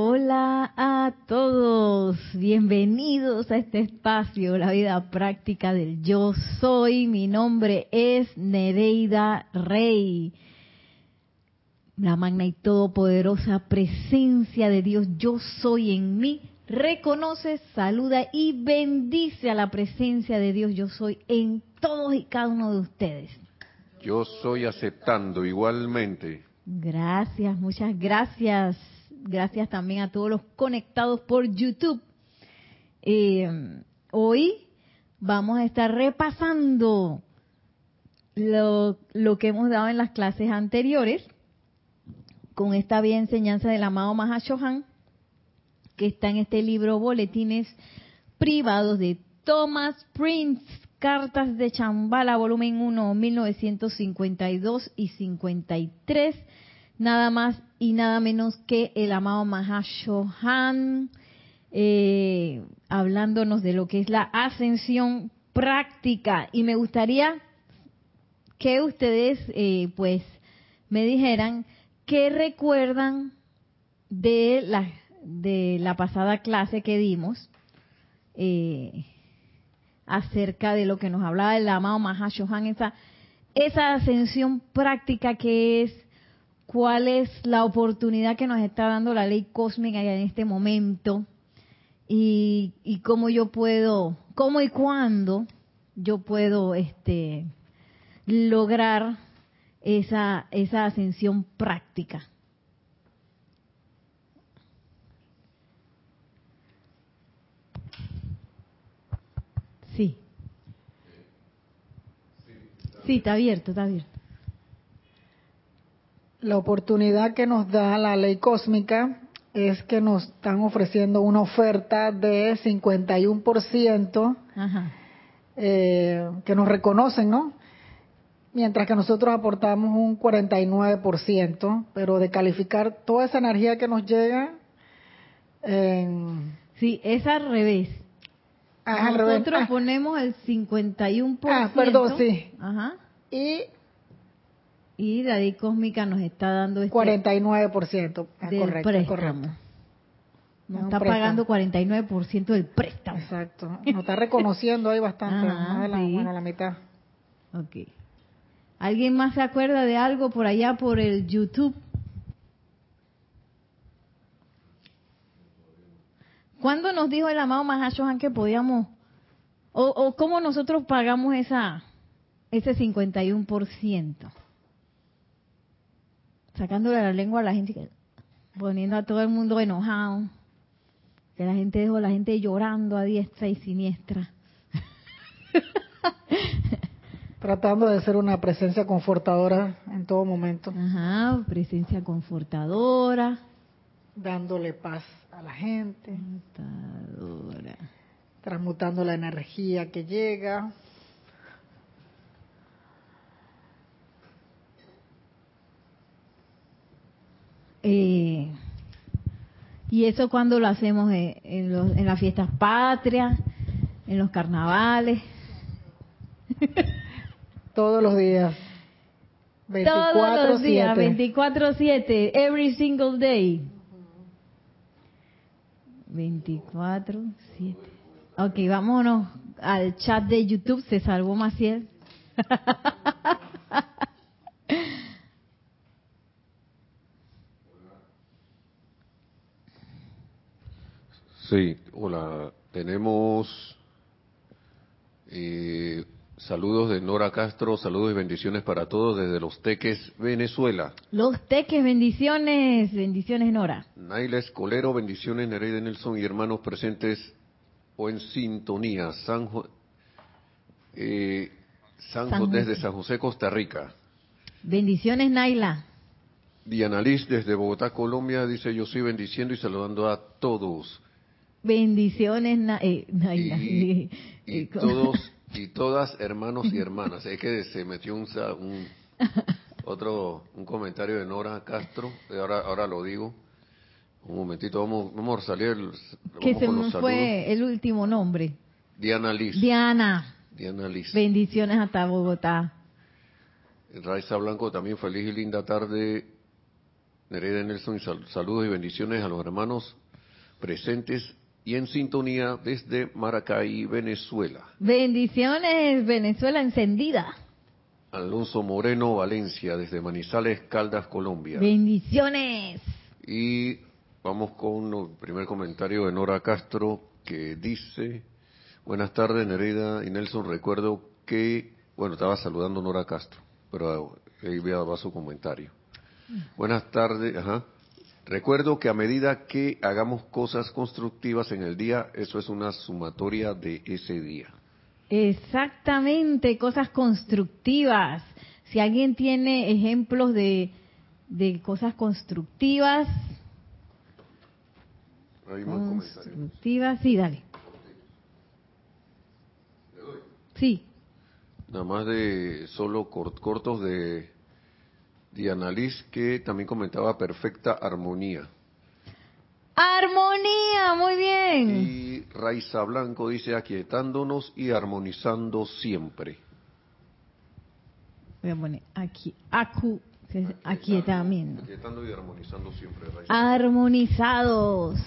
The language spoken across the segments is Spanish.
Hola a todos, bienvenidos a este espacio, la vida práctica del yo soy. Mi nombre es Nereida Rey. La magna y todopoderosa presencia de Dios, yo soy en mí, reconoce, saluda y bendice a la presencia de Dios, yo soy en todos y cada uno de ustedes. Yo soy aceptando igualmente. Gracias, muchas gracias gracias también a todos los conectados por YouTube. Eh, hoy vamos a estar repasando lo, que hemos dado en las clases anteriores con esta bien enseñanza del amado Mahashohan que está en este libro Boletines Privados de Thomas Prince, Cartas de Chambala, volumen 1, 1952 y 53 nada más y nada menos que el amado Mahashohan, eh, hablándonos de lo que es la ascensión práctica. Y me gustaría que ustedes, eh, pues, me dijeran qué recuerdan de la, de la pasada clase que dimos eh, acerca de lo que nos hablaba el amado Mahashohan, esa, esa ascensión práctica que es cuál es la oportunidad que nos está dando la ley cósmica en este momento y, cómo yo puedo, cómo y cuándo yo puedo este, lograr esa, esa ascensión práctica. Sí. Sí, está abierto, está abierto la oportunidad que nos da la ley cósmica es que nos están ofreciendo una oferta de 51% eh, que nos reconocen, ¿no? Mientras que nosotros aportamos un 49%, pero de calificar toda esa energía que nos llega. Sí, es al revés. Ah, nosotros ah. ponemos el 51%. Ah, perdón, sí. Ajá. Y y la ley cósmica nos está dando este 49%. Ah, del correcto, préstamo. Nos está pagando 49% del préstamo. Exacto. Nos está reconociendo ahí bastante, más de la, bueno, la mitad. Ok. ¿Alguien más se acuerda de algo por allá por el YouTube? ¿Cuándo nos dijo el amado Mahashohan que podíamos, o, o cómo nosotros pagamos esa ese 51%? Sacándole la lengua a la gente, poniendo a todo el mundo enojado, que la gente dejó a la gente llorando a diestra y siniestra. Tratando de ser una presencia confortadora en todo momento. Ajá, presencia confortadora. Dándole paz a la gente. Transmutando la energía que llega. Eh, y eso cuando lo hacemos en, las fiestas patrias, en los carnavales. Todos los días. 24, Todos los días, 24-7, every single day. 24-7. Ok, vámonos al chat de YouTube, se salvó Maciel. Sí, hola. Tenemos eh, saludos de Nora Castro, saludos y bendiciones para todos desde Los Teques, Venezuela. Los Teques, bendiciones, bendiciones Nora. Naila Escolero, bendiciones Nereida Nelson y hermanos presentes o en sintonía. San, eh, San, desde San José, Costa Rica. Bendiciones Naila. Diana Liz desde Bogotá, Colombia, dice yo soy bendiciendo y saludando a todos. Bendiciones, eh, y, todos y todas hermanos y hermanas. Es que se metió un, otro un comentario de Nora Castro. Ahora ahora lo digo. Un momentito, vamos, vamos a salir. que se me fue el último nombre. Diana Liz. Diana. Diana Liz. Bendiciones hasta Bogotá. Raiza Blanco también feliz y linda tarde Nereida Nelson, saludos y bendiciones a los hermanos presentes y en sintonía desde Maracay, Venezuela. Bendiciones, Venezuela encendida. Alonso Moreno, Valencia, desde Manizales, Caldas, Colombia. Bendiciones. Y vamos con el primer comentario de Nora Castro que dice, buenas tardes Nereida y Nelson, recuerdo que, bueno, estaba saludando Nora Castro, pero ahí va su comentario. Buenas tardes, ajá. Recuerdo que a medida que hagamos cosas constructivas en el día, eso es una sumatoria de ese día. Exactamente, cosas constructivas. Si alguien tiene ejemplos de, de cosas constructivas. constructivas, sí, dale. Sí. Nada más de solo cortos de Diana Liz, que también comentaba perfecta armonía. Armonía, muy bien. Y Raiza Blanco dice aquietándonos y armonizando siempre. Voy a poner aquí, acu, aquietamiento. Aquietando y armonizando siempre. Armonizados.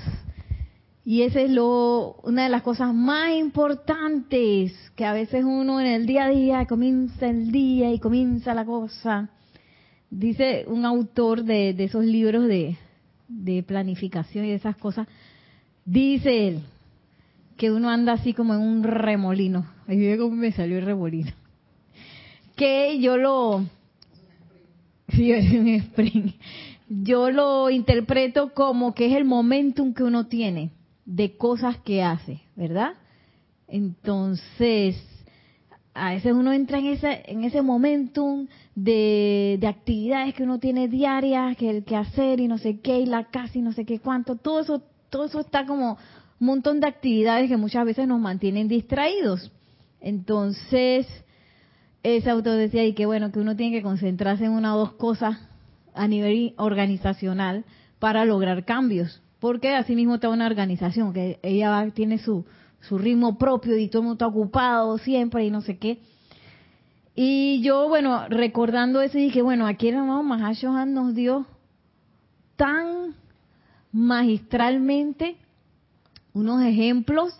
Y esa es lo, una de las cosas más importantes que a veces uno en el día a día comienza el día y comienza la cosa dice un autor de, esos libros de, planificación y esas cosas, dice él que uno anda así como en un remolino. Ahí cómo me salió el remolino. Que yo lo... Sí, es un spring. Yo lo interpreto como que es el momentum que uno tiene de cosas que hace, ¿verdad? Entonces, a veces uno entra en ese, en ese momentum de, actividades que uno tiene diarias, que el que hacer y no sé qué, y la casa y no sé qué cuánto, todo eso, todo eso está como un montón de actividades que muchas veces nos mantienen distraídos. Entonces, ese autor decía y que bueno, que uno tiene que concentrarse en una o dos cosas a nivel organizacional para lograr cambios. Porque así mismo está una organización, que ella tiene su, su ritmo propio y todo el mundo está ocupado siempre y no sé qué. Y yo, bueno, recordando eso, dije, bueno, aquí el amado Mahashohan nos dio tan magistralmente unos ejemplos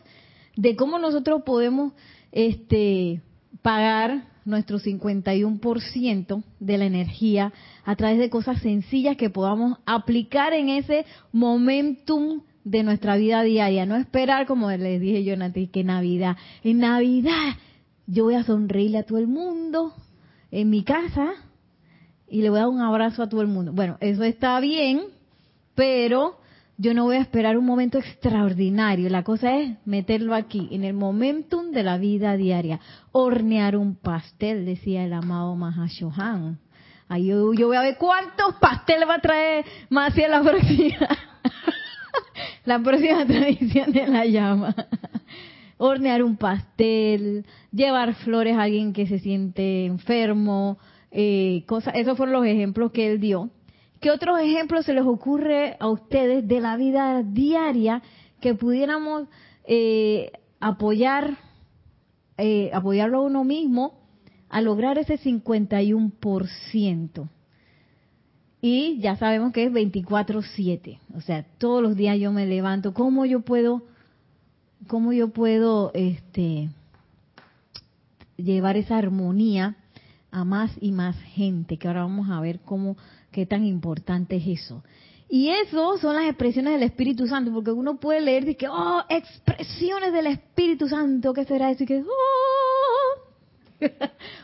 de cómo nosotros podemos este, pagar nuestro 51% de la energía a través de cosas sencillas que podamos aplicar en ese momentum de nuestra vida diaria. No esperar, como les dije yo antes, que Navidad. En Navidad yo voy a sonreírle a todo el mundo en mi casa y le voy a dar un abrazo a todo el mundo. Bueno, eso está bien, pero yo no voy a esperar un momento extraordinario. La cosa es meterlo aquí, en el momentum de la vida diaria. Hornear un pastel, decía el amado Mahashohan. Ahí yo, yo voy a ver cuántos pasteles va a traer hacia la próxima. la próxima tradición de la llama hornear un pastel, llevar flores a alguien que se siente enfermo, eh, cosas, esos fueron los ejemplos que él dio. ¿Qué otros ejemplos se les ocurre a ustedes de la vida diaria que pudiéramos eh, apoyar, eh, apoyarlo a uno mismo a lograr ese 51%? Y ya sabemos que es 24/7, o sea, todos los días yo me levanto, ¿cómo yo puedo cómo yo puedo este, llevar esa armonía a más y más gente, que ahora vamos a ver cómo, qué tan importante es eso. Y eso son las expresiones del Espíritu Santo, porque uno puede leer y que, oh, expresiones del Espíritu Santo, ¿qué será eso? que, oh,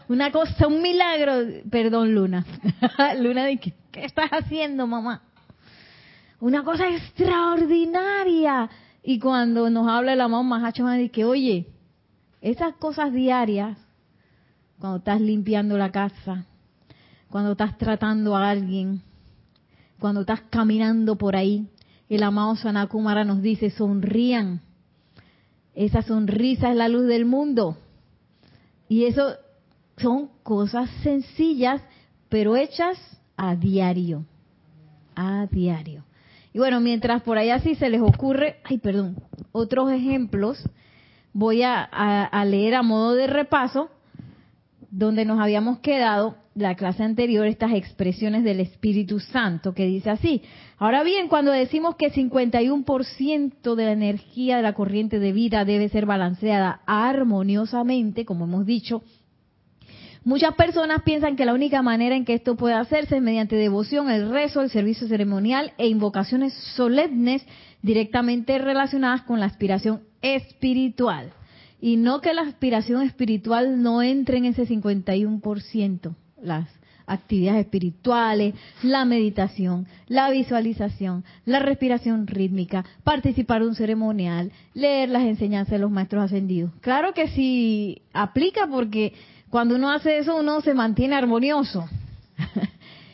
una cosa, un milagro, perdón Luna, Luna, ¿qué, ¿qué estás haciendo mamá? Una cosa extraordinaria y cuando nos habla el amado Mahacho dice que, oye, esas cosas diarias, cuando estás limpiando la casa, cuando estás tratando a alguien, cuando estás caminando por ahí, el amado Sanakumara nos dice, sonrían. Esa sonrisa es la luz del mundo. Y eso son cosas sencillas, pero hechas a diario. A diario. Y bueno, mientras por ahí así se les ocurre, ay, perdón, otros ejemplos, voy a, leer a modo de repaso donde nos habíamos quedado la clase anterior estas expresiones del Espíritu Santo, que dice así. Ahora bien, cuando decimos que 51% de la energía de la corriente de vida debe ser balanceada armoniosamente, como hemos dicho, muchas personas piensan que la única manera en que esto puede hacerse es mediante devoción, el rezo, el servicio ceremonial e invocaciones solemnes directamente relacionadas con la aspiración espiritual. Y no que la aspiración espiritual no entre en ese 51%, las actividades espirituales, la meditación, la visualización, la respiración rítmica, participar de un ceremonial, leer las enseñanzas de los maestros ascendidos. Claro que sí aplica porque cuando uno hace eso uno se mantiene armonioso.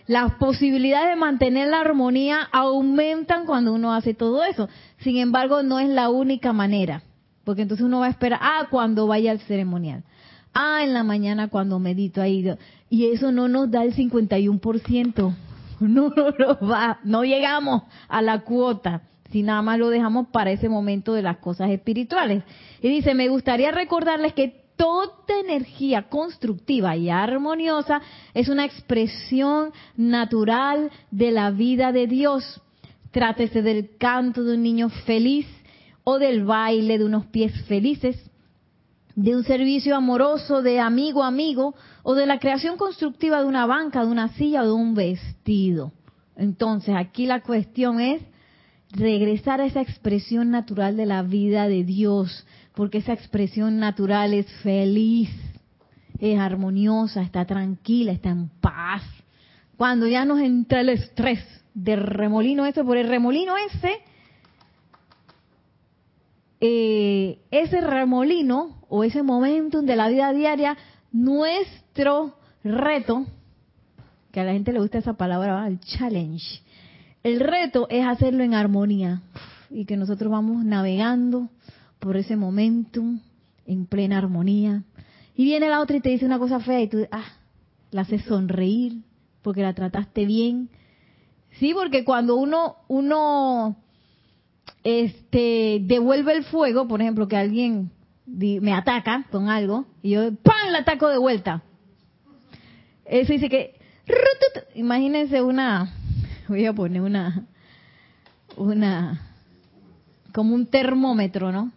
Las posibilidades de mantener la armonía aumentan cuando uno hace todo eso. Sin embargo, no es la única manera. Porque entonces uno va a esperar, ah, cuando vaya al ceremonial. Ah, en la mañana cuando medito ahí. Y eso no nos da el 51%. No, no, va. No llegamos a la cuota si nada más lo dejamos para ese momento de las cosas espirituales. Y dice, me gustaría recordarles que toda energía constructiva y armoniosa es una expresión natural de la vida de Dios. Trátese del canto de un niño feliz, o del baile de unos pies felices, de un servicio amoroso de amigo a amigo, o de la creación constructiva de una banca, de una silla o de un vestido. Entonces, aquí la cuestión es regresar a esa expresión natural de la vida de Dios, porque esa expresión natural es feliz, es armoniosa, está tranquila, está en paz. Cuando ya nos entra el estrés del remolino ese, por el remolino ese, eh, ese remolino o ese momentum de la vida diaria, nuestro reto, que a la gente le gusta esa palabra, el challenge, el reto es hacerlo en armonía y que nosotros vamos navegando por ese momentum en plena armonía. Y viene la otra y te dice una cosa fea y tú, ah, la haces sonreír porque la trataste bien. Sí, porque cuando uno, uno este, devuelve el fuego, por ejemplo, que alguien me ataca con algo y yo ¡pam! le ataco de vuelta. Eso dice que imagínense una voy a poner una una como un termómetro, ¿no?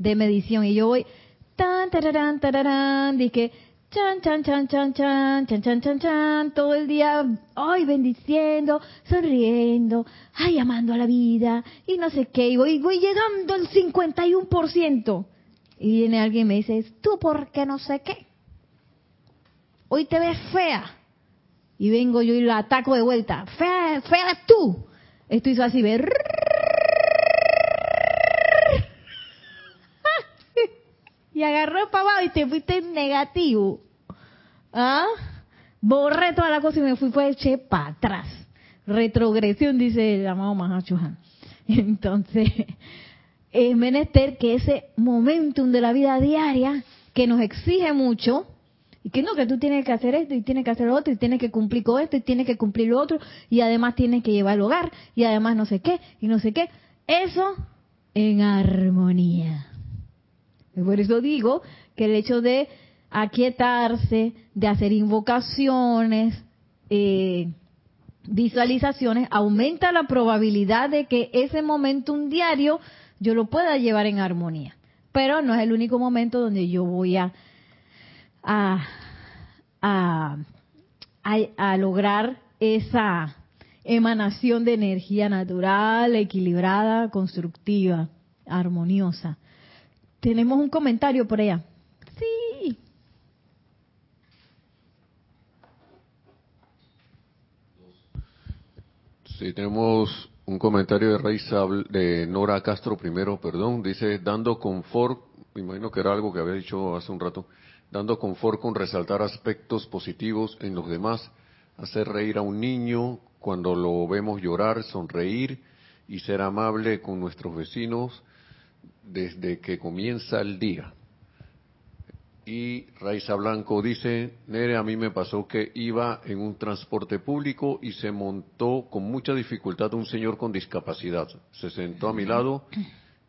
De medición y yo voy tan tararán tararán, dije chan, chan, chan, chan, chan, chan, chan, chan, chan, todo el día, ay, bendiciendo, sonriendo, ay, amando a la vida, y no sé qué, y voy, voy llegando al 51%. Y viene alguien y me dice, tú por qué no sé qué. Hoy te ves fea. Y vengo yo y la ataco de vuelta. Fea, fea tú. Esto hizo así, ver. Y agarró para abajo y te fuiste negativo. ¿Ah? Borré toda la cosa y me fui, fue eché para atrás. Retrogresión, dice el amado Mahachuhan. Entonces, es menester que ese momentum de la vida diaria, que nos exige mucho, y que no, que tú tienes que hacer esto y tienes que hacer lo otro y tienes que cumplir con esto y tienes que cumplir lo otro y además tienes que llevar el hogar y además no sé qué y no sé qué. Eso en armonía. Por eso digo que el hecho de aquietarse, de hacer invocaciones, eh, visualizaciones, aumenta la probabilidad de que ese momento un diario yo lo pueda llevar en armonía. Pero no es el único momento donde yo voy a, a, a, a lograr esa emanación de energía natural, equilibrada, constructiva, armoniosa. Tenemos un comentario por allá. Sí. Sí, tenemos un comentario de Raiza, de Nora Castro primero, perdón. Dice, dando confort, me imagino que era algo que había dicho hace un rato, dando confort con resaltar aspectos positivos en los demás, hacer reír a un niño cuando lo vemos llorar, sonreír y ser amable con nuestros vecinos, desde que comienza el día. Y Raiza Blanco dice, Nere, a mí me pasó que iba en un transporte público y se montó con mucha dificultad un señor con discapacidad. Se sentó a mi lado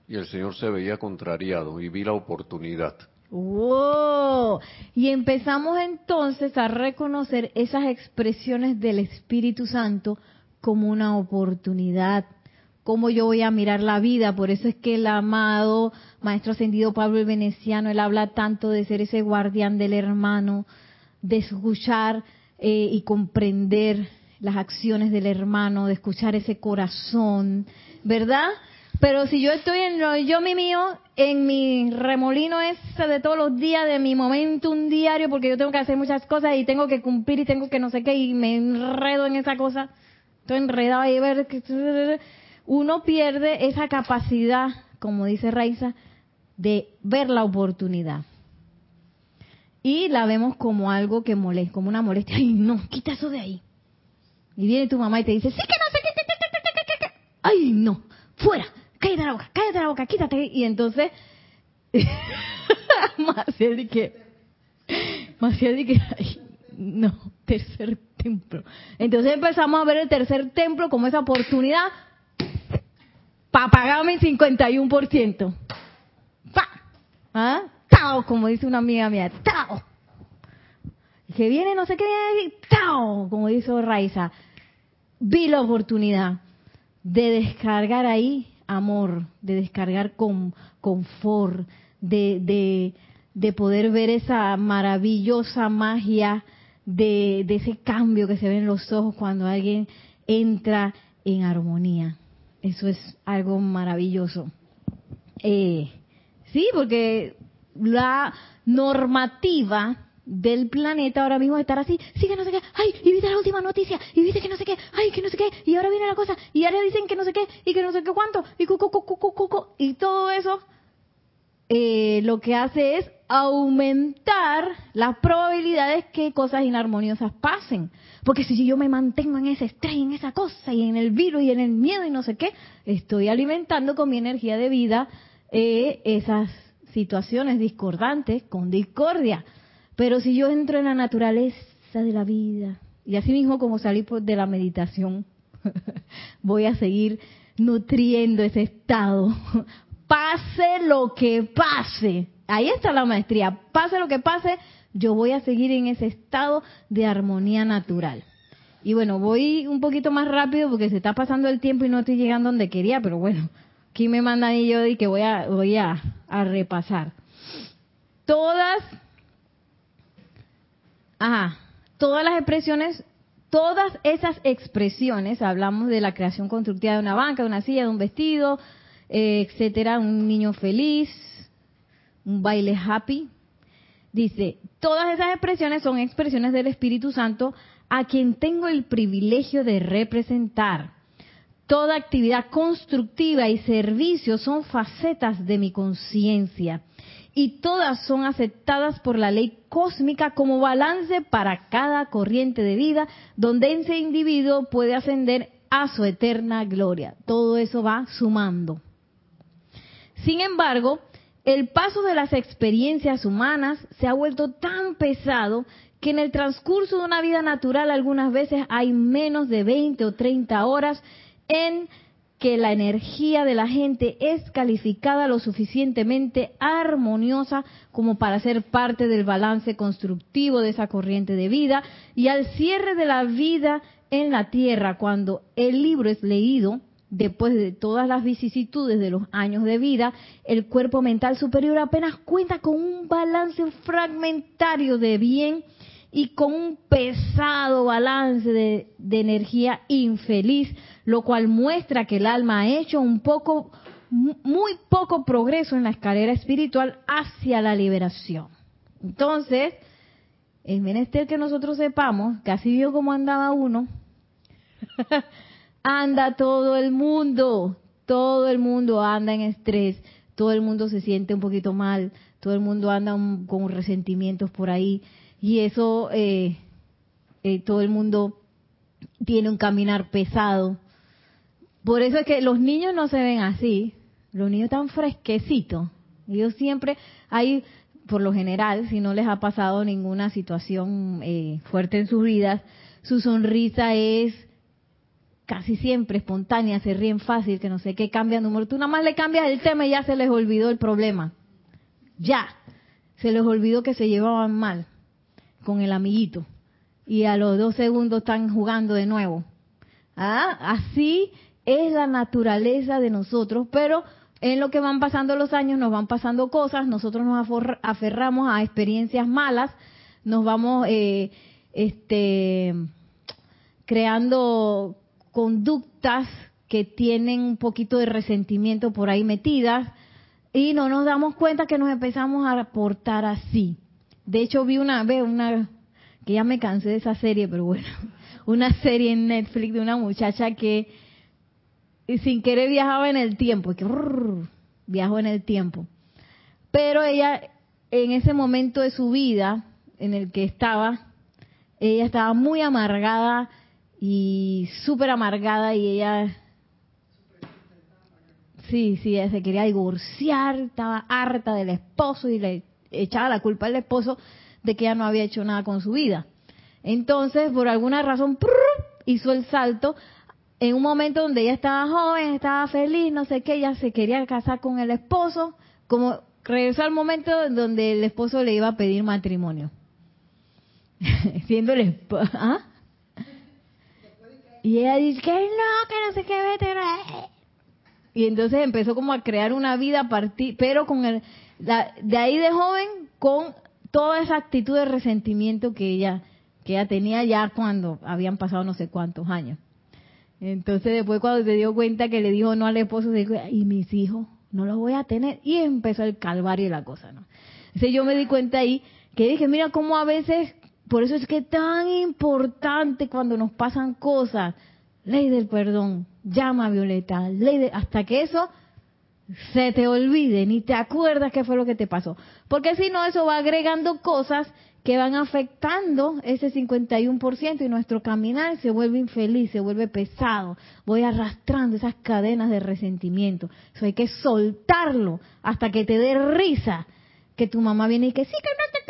y el señor se veía contrariado y vi la oportunidad. ¡Wow! Y empezamos entonces a reconocer esas expresiones del Espíritu Santo como una oportunidad. Cómo yo voy a mirar la vida. Por eso es que el amado Maestro Ascendido Pablo el Veneciano, él habla tanto de ser ese guardián del hermano, de escuchar eh, y comprender las acciones del hermano, de escuchar ese corazón, ¿verdad? Pero si yo estoy en lo yo mi mío, en mi remolino ese de todos los días, de mi momento un diario, porque yo tengo que hacer muchas cosas y tengo que cumplir y tengo que no sé qué, y me enredo en esa cosa, estoy enredado ahí, ver que uno pierde esa capacidad, como dice Raiza, de ver la oportunidad. Y la vemos como algo que molesta, como una molestia. Ay, no, quita eso de ahí. Y viene tu mamá y te dice, sí que no sé qué, ay, no, fuera, cállate la boca, cállate la boca, quítate. Y entonces, Maciel dije, Maciel dije, ay, no, tercer templo. Entonces empezamos a ver el tercer templo como esa oportunidad para pagarme el 51%. ¡Pa! ¿Ah? ¡Tao! Como dice una amiga mía, ¡tao! Que viene no sé qué, ¡tao! Como dice Raiza. Vi la oportunidad de descargar ahí amor, de descargar con confort, de, de, de poder ver esa maravillosa magia de, de, ese cambio que se ve en los ojos cuando alguien entra en armonía. Eso es algo maravilloso. Eh, sí, porque la normativa del planeta ahora mismo estar así, sí que no sé qué, ay, y viste la última noticia, y viste que no sé qué, ay, que no sé qué, y ahora viene la cosa, y ahora dicen que no sé qué, y que no sé qué cuánto, y cu, y todo eso, eh, lo que hace es aumentar las probabilidades que cosas inarmoniosas pasen. Porque si yo me mantengo en ese estrés, en esa cosa, y en el virus, y en el miedo, y no sé qué, estoy alimentando con mi energía de vida eh, esas situaciones discordantes con discordia. Pero si yo entro en la naturaleza de la vida, y así mismo como salí de la meditación, voy a seguir nutriendo ese estado. Pase lo que pase. Ahí está la maestría. Pase lo que pase, yo voy a seguir en ese estado de armonía natural. Y bueno, voy un poquito más rápido porque se está pasando el tiempo y no estoy llegando donde quería, pero bueno, aquí me mandan y yo y que voy a, voy a repasar. Todas Ajá. Todas las expresiones, todas esas expresiones, hablamos de la creación constructiva de una banca, de una silla, de un vestido, eh, etcétera, un niño feliz, un baile happy. Dice, todas esas expresiones son expresiones del Espíritu Santo a quien tengo el privilegio de representar. Toda actividad constructiva y servicio son facetas de mi conciencia y todas son aceptadas por la ley cósmica como balance para cada corriente de vida donde ese individuo puede ascender a su eterna gloria. Todo eso va sumando. Sin embargo, el paso de las experiencias humanas se ha vuelto tan pesado que en el transcurso de una vida natural algunas veces hay menos de 20 o 30 horas en que la energía de la gente es calificada lo suficientemente armoniosa como para ser parte del balance constructivo de esa corriente de vida. Y al cierre de la vida en la tierra, cuando el libro es leído, después de todas las vicisitudes de los años de vida, el cuerpo mental superior apenas cuenta con un balance fragmentario de bien y con un pesado balance de, energía infeliz, lo cual muestra que el alma ha hecho un poco, muy poco progreso en la escalera espiritual hacia la liberación. Entonces, es menester que nosotros sepamos así vio como andaba uno, anda todo el mundo, todo el mundo anda en estrés, todo el mundo se siente un poquito mal, todo el mundo anda con resentimientos por ahí y eso eh, eh, todo el mundo tiene un caminar pesado. Por eso es que los niños no se ven así, los niños están fresquecitos. Ellos siempre, hay, por lo general, si no les ha pasado ninguna situación eh, fuerte en sus vidas, su sonrisa es casi siempre espontánea, se ríen fácil, que no sé qué, cambian humor. Tú nada más le cambias el tema y ya se les olvidó el problema. Ya, se les olvidó que se llevaban mal con el amiguito y a los dos segundos están jugando de nuevo. ¿Ah? Así es la naturaleza de nosotros, pero en lo que van pasando los años nos van pasando cosas, nosotros nos aferramos a experiencias malas, nos vamos eh, este, creando conductas que tienen un poquito de resentimiento por ahí metidas y no nos damos cuenta que nos empezamos a portar así. De hecho vi una vez una que ya me cansé de esa serie, pero bueno, una serie en Netflix de una muchacha que sin querer viajaba en el tiempo, que viajó en el tiempo. Pero ella en ese momento de su vida en el que estaba, ella estaba muy amargada y súper amargada y ella Sí, sí, ella se quería divorciar, estaba harta del esposo y le echaba la culpa al esposo de que ella no había hecho nada con su vida. Entonces, por alguna razón, hizo el salto en un momento donde ella estaba joven, estaba feliz, no sé qué, ella se quería casar con el esposo, como regresó al momento en donde el esposo le iba a pedir matrimonio. Siendo el esposo. ¿ah? Y ella dice que no, que no sé qué, vete. Y entonces empezó como a crear una vida partir, pero con el, de ahí de joven, con toda esa actitud de resentimiento que ella, que ella tenía ya cuando habían pasado no sé cuántos años. Entonces después cuando se dio cuenta que le dijo no al esposo, se dijo, y mis hijos, no los voy a tener. Y empezó el calvario y la cosa, ¿no? Entonces yo me di cuenta ahí que dije, mira cómo a veces, por eso es que es tan importante cuando nos pasan cosas, ley del perdón, llama Violeta, ley hasta que eso se te olvide, ni te acuerdas qué fue lo que te pasó. Porque si no, eso va agregando cosas que van afectando ese 51% y nuestro caminar se vuelve infeliz, se vuelve pesado. Voy arrastrando esas cadenas de resentimiento. Eso hay que soltarlo hasta que te dé risa que tu mamá viene y que sí, que no,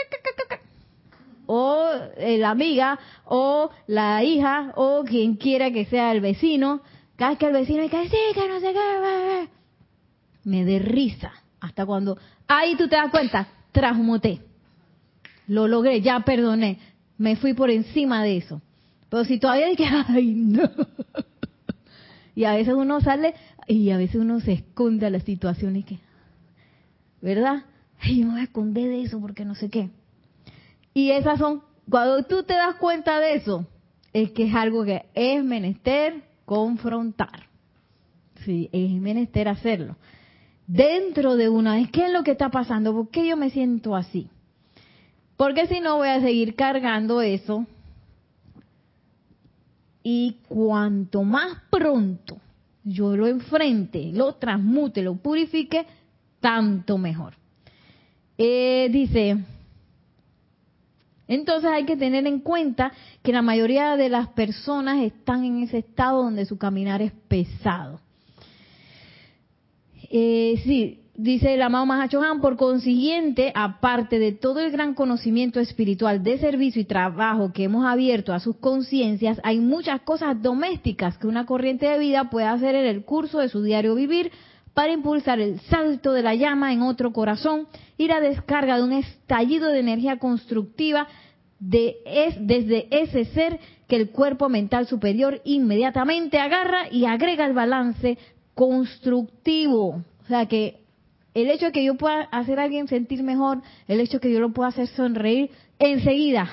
o eh, la amiga, o la hija, o quien quiera que sea el vecino, cada vez que el vecino dice, sí, que no sé qué, me dé risa. Hasta cuando, ahí tú te das cuenta, transmuté. Lo logré, ya perdoné. Me fui por encima de eso. Pero si todavía dije, ay, no. Y a veces uno sale y a veces uno se esconde a las situaciones que, ¿verdad? Ay, me voy a esconder de eso porque no sé qué. Y esas son, cuando tú te das cuenta de eso, es que es algo que es menester confrontar. Sí, es menester hacerlo. Dentro de una vez, ¿qué es lo que está pasando? ¿Por qué yo me siento así? Porque si no voy a seguir cargando eso. Y cuanto más pronto yo lo enfrente, lo transmute, lo purifique, tanto mejor. Eh, dice, entonces hay que tener en cuenta que la mayoría de las personas están en ese estado donde su caminar es pesado. Eh, sí, dice el amado Mahachohan, por consiguiente, aparte de todo el gran conocimiento espiritual de servicio y trabajo que hemos abierto a sus conciencias, hay muchas cosas domésticas que una corriente de vida puede hacer en el curso de su diario vivir para impulsar el salto de la llama en otro corazón y la descarga de un estallido de energía constructiva de es, desde ese ser que el cuerpo mental superior inmediatamente agarra y agrega el balance constructivo. O sea que el hecho de que yo pueda hacer a alguien sentir mejor, el hecho de que yo lo pueda hacer sonreír, enseguida,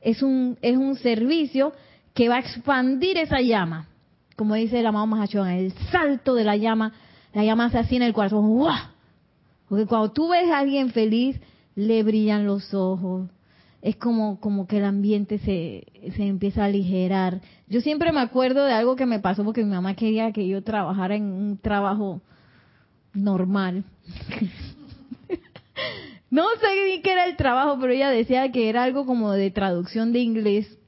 es un es un servicio que va a expandir esa llama. Como dice el amado Mahachon, el salto de la llama, la llama se así en el corazón. Porque cuando tú ves a alguien feliz, le brillan los ojos, es como, como que el ambiente se, se empieza a aligerar. Yo siempre me acuerdo de algo que me pasó porque mi mamá quería que yo trabajara en un trabajo normal. no sé ni qué era el trabajo, pero ella decía que era algo como de traducción de inglés.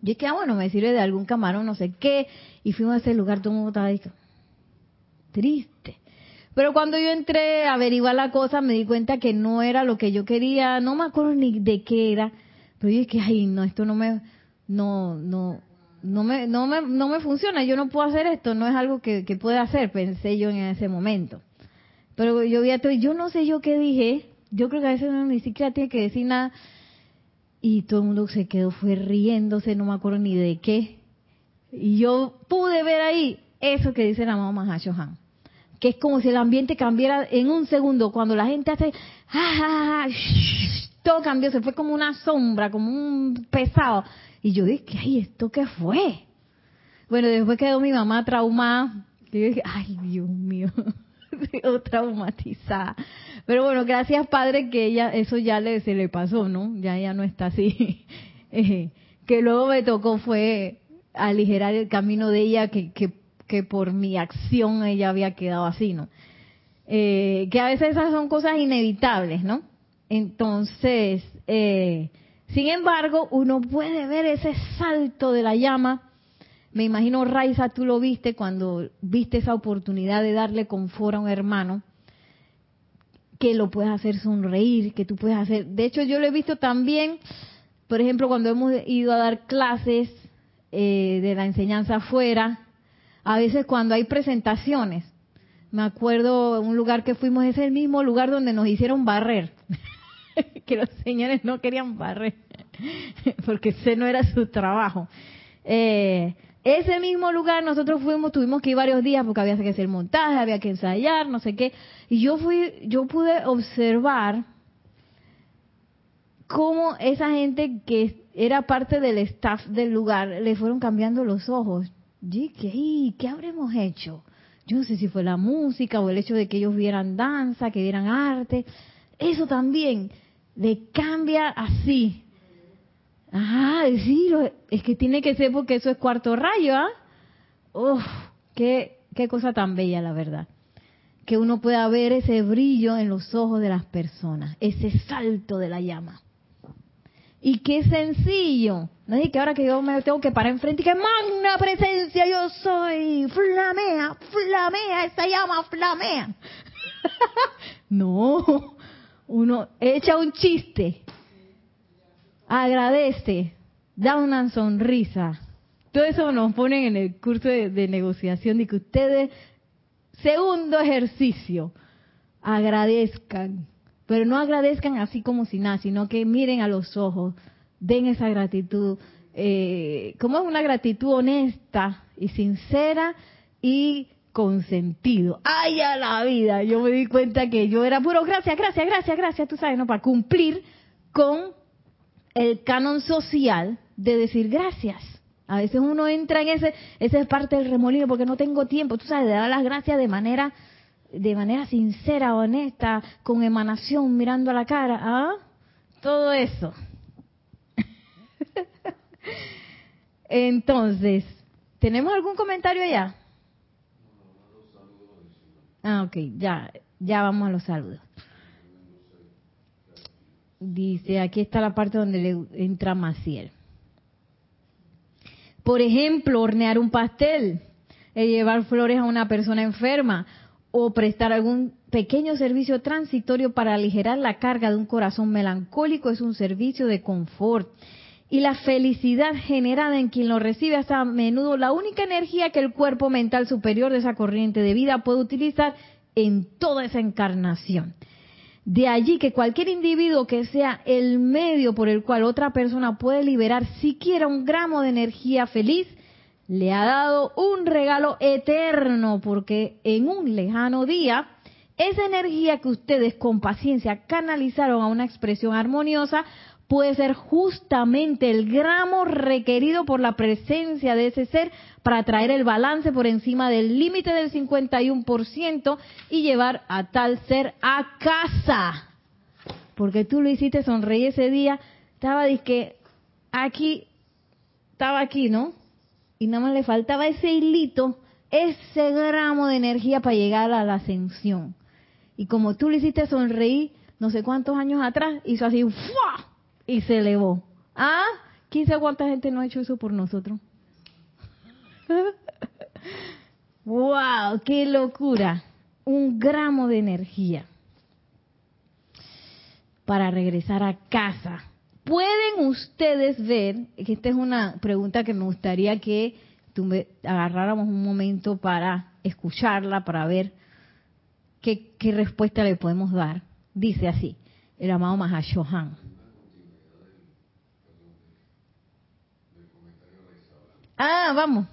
Yo que, ah, bueno, me sirve de algún camarón, no sé qué. Y fuimos a ese lugar, todo el triste. Pero cuando yo entré a averiguar la cosa, me di cuenta que no era lo que yo quería, no me acuerdo ni de qué era. Pero yo dije, ay, no, esto no me, no, no, no me, no me, no me funciona, yo no puedo hacer esto, no es algo que, que pueda hacer, pensé yo en ese momento. Pero yo vi a todo, yo no sé yo qué dije, yo creo que a veces uno ni siquiera tiene que decir nada y todo el mundo se quedó, fue riéndose, no me acuerdo ni de qué. Y yo pude ver ahí eso que dice la mamá Mahashohan, que es como si el ambiente cambiara en un segundo, cuando la gente hace, todo cambió, se fue como una sombra, como un pesado. Y yo dije, ay, ¿esto qué fue? Bueno, después quedó mi mamá traumada, y yo dije, ay, Dios mío, traumatizada. Pero bueno, gracias Padre que ella, eso ya le, se le pasó, ¿no? Ya ella no está así. Eh, que luego me tocó fue aligerar el camino de ella que, que, que por mi acción ella había quedado así, ¿no? Eh, que a veces esas son cosas inevitables, ¿no? Entonces, eh, sin embargo, uno puede ver ese salto de la llama. Me imagino, Raiza, tú lo viste cuando viste esa oportunidad de darle confort a un hermano que lo puedes hacer sonreír, que tú puedes hacer. De hecho, yo lo he visto también, por ejemplo, cuando hemos ido a dar clases eh, de la enseñanza afuera, a veces cuando hay presentaciones. Me acuerdo un lugar que fuimos, es el mismo lugar donde nos hicieron barrer, que los señores no querían barrer, porque ese no era su trabajo. Eh, ese mismo lugar nosotros fuimos, tuvimos que ir varios días porque había que hacer montaje, había que ensayar, no sé qué. Y yo fui, yo pude observar cómo esa gente que era parte del staff del lugar le fueron cambiando los ojos. ¿Y qué, ¿Qué habremos hecho? Yo no sé si fue la música o el hecho de que ellos vieran danza, que vieran arte. Eso también le cambia así Ah, sí, es que tiene que ser porque eso es cuarto rayo, ¿ah? Uf, qué, qué cosa tan bella, la verdad. Que uno pueda ver ese brillo en los ojos de las personas, ese salto de la llama. Y qué sencillo. No es que ahora que yo me tengo que parar enfrente y que magna presencia yo soy, flamea, flamea, esa llama flamea. no, uno echa un chiste agradece, da una sonrisa. Todo eso nos ponen en el curso de, negociación de que ustedes, segundo ejercicio, agradezcan, pero no agradezcan así como si nada, sino que miren a los ojos, den esa gratitud, eh, como es una gratitud honesta y sincera y con sentido. ¡Ay, a la vida! Yo me di cuenta que yo era puro gracias, gracias, gracias, gracias, tú sabes, ¿no? Para cumplir con el canon social de decir gracias. A veces uno entra en ese, esa es parte del remolino porque no tengo tiempo, tú sabes, de dar las gracias de manera, de manera sincera, honesta, con emanación, mirando a la cara, ¿ah? Todo eso. Entonces, ¿tenemos algún comentario allá? Ah, ok, ya, ya vamos a los saludos. Dice, aquí está la parte donde le entra Maciel. Por ejemplo, hornear un pastel, eh, llevar flores a una persona enferma o prestar algún pequeño servicio transitorio para aligerar la carga de un corazón melancólico es un servicio de confort. Y la felicidad generada en quien lo recibe es a menudo la única energía que el cuerpo mental superior de esa corriente de vida puede utilizar en toda esa encarnación. De allí que cualquier individuo que sea el medio por el cual otra persona puede liberar siquiera un gramo de energía feliz, le ha dado un regalo eterno, porque en un lejano día, esa energía que ustedes con paciencia canalizaron a una expresión armoniosa puede ser justamente el gramo requerido por la presencia de ese ser para traer el balance por encima del límite del 51% y llevar a tal ser a casa. Porque tú lo hiciste sonreír ese día, estaba que aquí, estaba aquí, ¿no? Y nada más le faltaba ese hilito, ese gramo de energía para llegar a la ascensión. Y como tú lo hiciste sonreír, no sé cuántos años atrás, hizo así, ¡fua! y se elevó. ¿Ah? ¿Quién sabe cuánta gente no ha hecho eso por nosotros? ¡Wow! ¡Qué locura! Un gramo de energía para regresar a casa. ¿Pueden ustedes ver, que esta es una pregunta que me gustaría que agarráramos un momento para escucharla, para ver qué, qué respuesta le podemos dar? Dice así, el amado Mahashohan. Ah, vamos.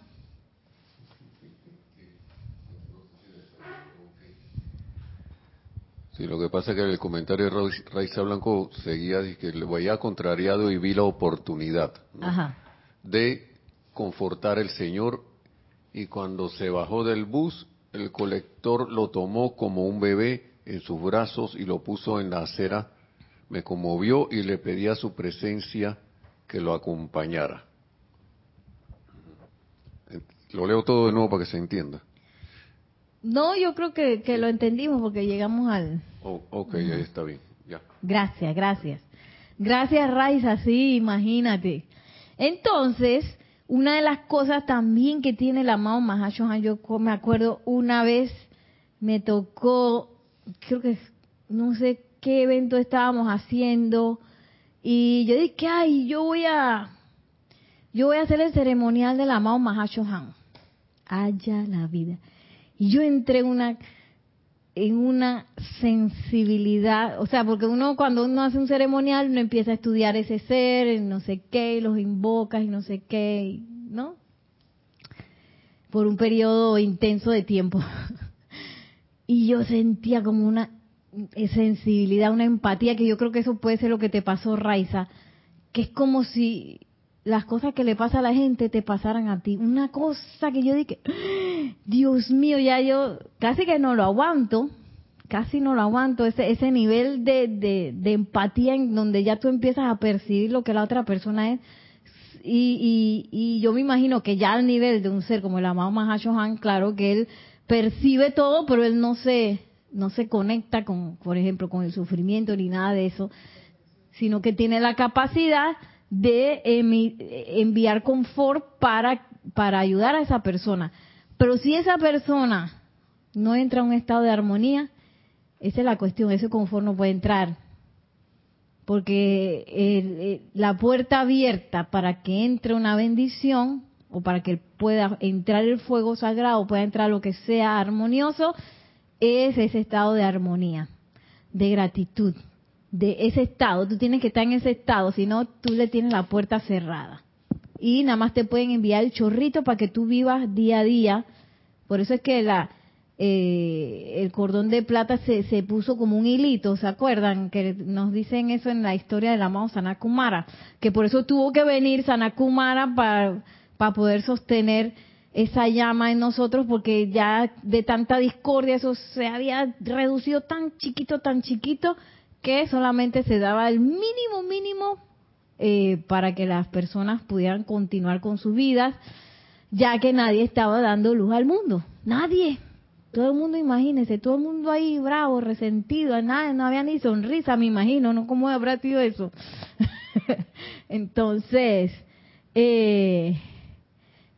Sí, lo que pasa es que el comentario de Raiza Blanco seguía que le veía contrariado y vi la oportunidad de confortar el Señor y cuando se bajó del bus, el colector lo tomó como un bebé en sus brazos y lo puso en la acera, me conmovió y le pedí a su presencia que lo acompañara. Lo leo todo de nuevo para que se entienda. No, yo creo que, que lo entendimos porque llegamos al... Oh, ok, ahí está bien. Ya. Gracias, gracias. Gracias, Raiza, sí, imagínate. Entonces, una de las cosas también que tiene el amado Mahashohan, yo me acuerdo una vez me tocó, creo que no sé qué evento estábamos haciendo, y yo dije, ay, yo voy a, yo voy a hacer el ceremonial del amado Mahashohan. Haya la vida. Y yo entré en una, en una sensibilidad, o sea, porque uno cuando uno hace un ceremonial, uno empieza a estudiar ese ser, no sé qué, y los invocas y no sé qué, ¿no? Por un periodo intenso de tiempo. y yo sentía como una sensibilidad, una empatía, que yo creo que eso puede ser lo que te pasó, Raiza, que es como si las cosas que le pasa a la gente te pasaran a ti. Una cosa que yo dije, Dios mío, ya yo casi que no lo aguanto, casi no lo aguanto, ese, ese nivel de, de, empatía en donde ya tú empiezas a percibir lo que la otra persona es. Y, y, yo me imagino que ya al nivel de un ser como el amado Mahashohan, claro que él percibe todo, pero él no se, no se conecta con, por ejemplo, con el sufrimiento ni nada de eso, sino que tiene la capacidad de enviar confort para, para ayudar a esa persona. Pero si esa persona no entra en un estado de armonía, esa es la cuestión, ese confort no puede entrar. Porque la puerta abierta para que entre una bendición o para que pueda entrar el fuego sagrado, pueda entrar lo que sea armonioso, es ese estado de armonía, de gratitud, de ese estado. Tú tienes que estar en ese estado, si no, tú le tienes la puerta cerrada. Y nada más te pueden enviar el chorrito para que tú vivas día a día. Por eso es que la, eh, el cordón de plata se, se puso como un hilito, ¿se acuerdan? Que nos dicen eso en la historia del amado Sanakumara, que por eso tuvo que venir Sanakumara para, para poder sostener esa llama en nosotros, porque ya de tanta discordia eso se había reducido tan chiquito, tan chiquito, que solamente se daba el mínimo mínimo eh, para que las personas pudieran continuar con sus vidas, ya que nadie estaba dando luz al mundo. Nadie. Todo el mundo, imagínese, todo el mundo ahí bravo, resentido, nada, no había ni sonrisa, me imagino, ¿no? ¿Cómo habrá sido eso? Entonces, eh,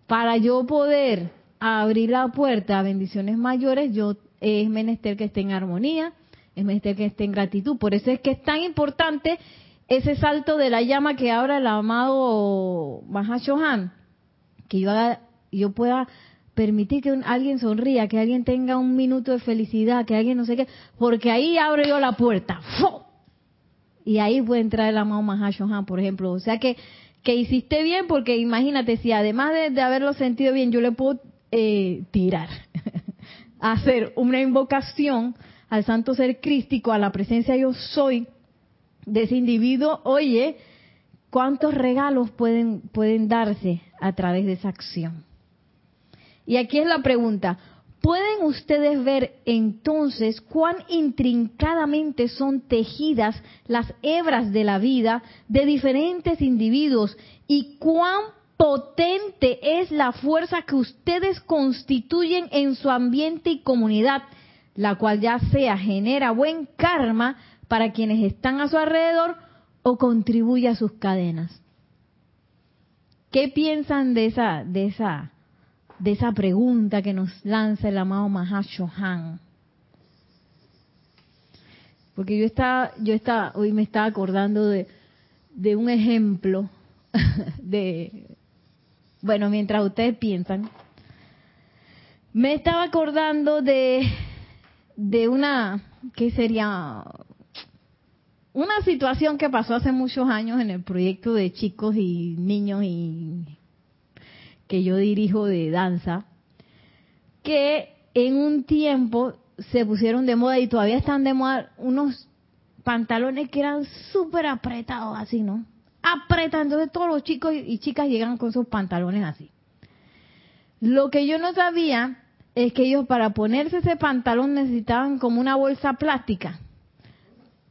para yo poder abrir la puerta a bendiciones mayores, yo es menester que esté en armonía, es menester que esté en gratitud. Por eso es que es tan importante ese salto de la llama que ahora el amado Mahashohan, que yo, yo pueda permitir que alguien sonría, que alguien tenga un minuto de felicidad, que alguien no sé qué, porque ahí abro yo la puerta. Y ahí puede entrar el amado Mahashohan, por ejemplo. O sea que, que hiciste bien, porque imagínate, si además de, haberlo sentido bien, yo le puedo eh, tirar, hacer una invocación al santo ser crístico, a la presencia yo soy de ese individuo, oye, ¿cuántos regalos pueden, pueden darse a través de esa acción? Y aquí es la pregunta, ¿pueden ustedes ver entonces cuán intrincadamente son tejidas las hebras de la vida de diferentes individuos y cuán potente es la fuerza que ustedes constituyen en su ambiente y comunidad? La cual ya sea genera buen karma para quienes están a su alrededor o contribuye a sus cadenas. ¿Qué piensan de esa, de esa, de esa pregunta que nos lanza el amado Mahashohan? Porque yo estaba, yo estaba, hoy me estaba acordando de, de un ejemplo de, bueno, mientras ustedes piensan, me estaba acordando de de una, ¿qué sería? una situación que pasó hace muchos años en el proyecto de chicos y niños y que yo dirijo de danza, que en un tiempo se pusieron de moda y todavía están de moda unos pantalones que eran súper apretados así, ¿no? Apretan, entonces todos los chicos y chicas llegan con sus pantalones así. Lo que yo no sabía es que ellos para ponerse ese pantalón necesitaban como una bolsa plástica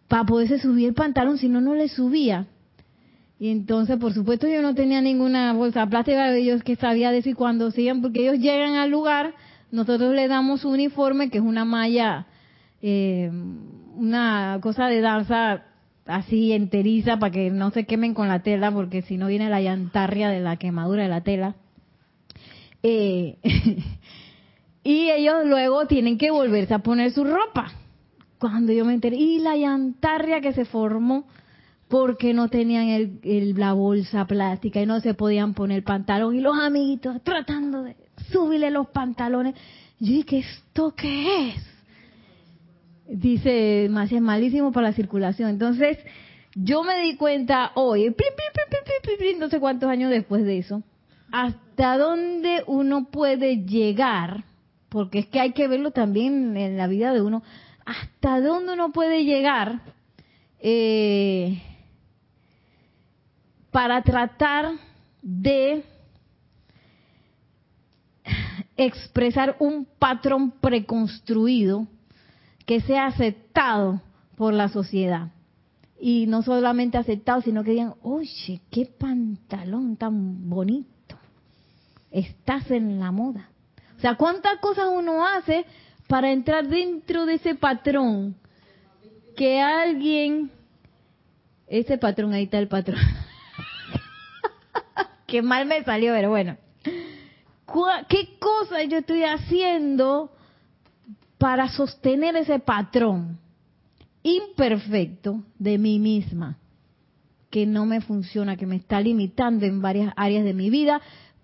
para poderse subir el pantalón, si no, no le subía. Y entonces, por supuesto, yo no tenía ninguna bolsa plástica, ellos que sabía decir cuando siguen, porque ellos llegan al lugar, nosotros le damos un uniforme que es una malla, eh, una cosa de danza así enteriza para que no se quemen con la tela, porque si no viene la llantarria de la quemadura de la tela. Eh, y ellos luego tienen que volverse a poner su ropa. Cuando yo me enteré, y la llantarria que se formó porque no tenían el, la bolsa plástica y no se podían poner pantalón y los amiguitos tratando de subirle los pantalones. Yo dije, ¿esto qué es? Dice, más es malísimo para la circulación. Entonces, yo me di cuenta hoy, no sé cuántos años después de eso, hasta dónde uno puede llegar, porque es que hay que verlo también en la vida de uno, hasta dónde uno puede llegar eh, para tratar de expresar un patrón preconstruido que sea aceptado por la sociedad. Y no solamente aceptado, sino que digan, oye, qué pantalón tan bonito. Estás en la moda. O sea, ¿cuántas cosas uno hace para entrar dentro de ese patrón? Que alguien, ese patrón, ahí está el patrón. qué mal me salió, pero bueno. ¿Qué cosa yo estoy haciendo para sostener ese patrón imperfecto de mí misma, que no me funciona, que me está limitando en varias áreas de mi vida,